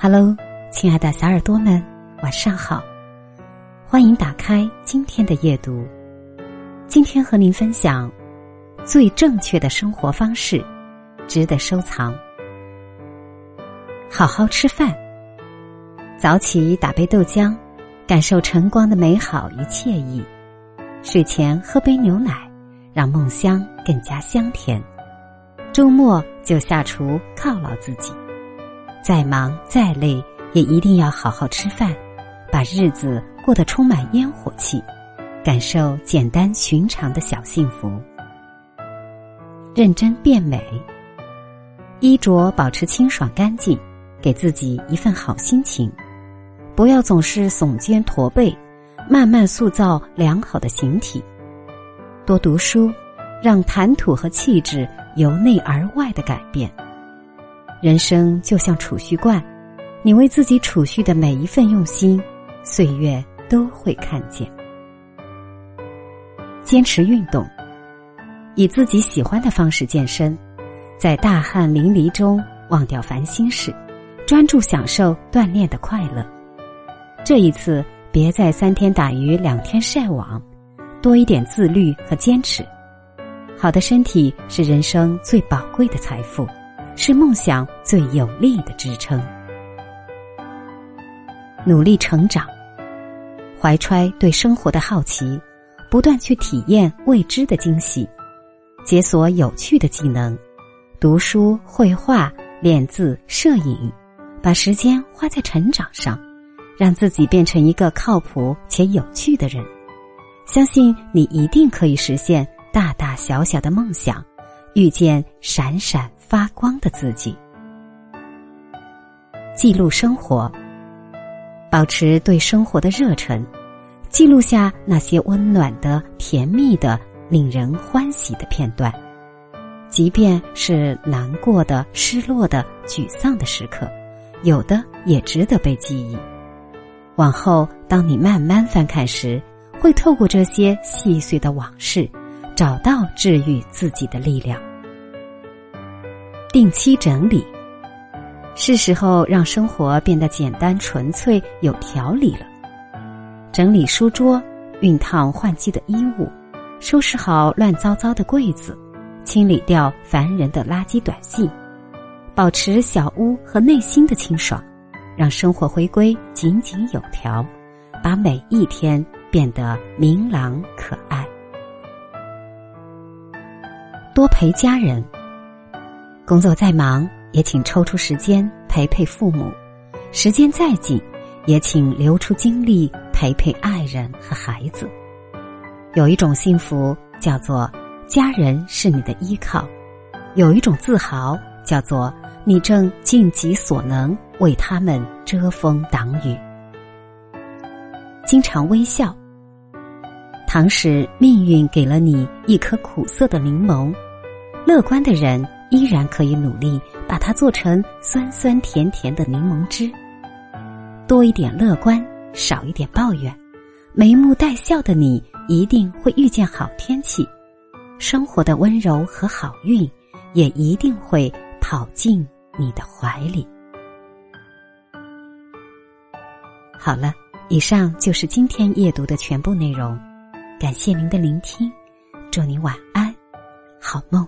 Hello，亲爱的小耳朵们，晚上好！欢迎打开今天的夜读。今天和您分享最正确的生活方式，值得收藏。好好吃饭，早起打杯豆浆，感受晨光的美好与惬意；睡前喝杯牛奶，让梦乡更加香甜。周末就下厨犒劳自己，再忙再累也一定要好好吃饭，把日子过得充满烟火气，感受简单寻常的小幸福。认真变美，衣着保持清爽干净，给自己一份好心情，不要总是耸肩驼背，慢慢塑造良好的形体。多读书，让谈吐和气质。由内而外的改变，人生就像储蓄罐，你为自己储蓄的每一份用心，岁月都会看见。坚持运动，以自己喜欢的方式健身，在大汗淋漓中忘掉烦心事，专注享受锻炼的快乐。这一次，别再三天打鱼两天晒网，多一点自律和坚持。好的身体是人生最宝贵的财富，是梦想最有力的支撑。努力成长，怀揣对生活的好奇，不断去体验未知的惊喜，解锁有趣的技能，读书、绘画、练字、摄影，把时间花在成长上，让自己变成一个靠谱且有趣的人。相信你一定可以实现。大大小小的梦想，遇见闪闪发光的自己。记录生活，保持对生活的热忱，记录下那些温暖的、甜蜜的、令人欢喜的片段，即便是难过的、失落的、沮丧的时刻，有的也值得被记忆。往后，当你慢慢翻看时，会透过这些细碎的往事。找到治愈自己的力量。定期整理，是时候让生活变得简单、纯粹、有条理了。整理书桌，熨烫换季的衣物，收拾好乱糟糟的柜子，清理掉烦人的垃圾短信，保持小屋和内心的清爽，让生活回归井井有条，把每一天变得明朗可爱。多陪家人，工作再忙也请抽出时间陪陪父母；时间再紧，也请留出精力陪陪爱人和孩子。有一种幸福叫做家人是你的依靠，有一种自豪叫做你正尽己所能为他们遮风挡雨。经常微笑，倘使命运给了你一颗苦涩的柠檬。乐观的人依然可以努力把它做成酸酸甜甜的柠檬汁。多一点乐观，少一点抱怨，眉目带笑的你一定会遇见好天气，生活的温柔和好运也一定会跑进你的怀里。好了，以上就是今天阅读的全部内容，感谢您的聆听，祝您晚安，好梦。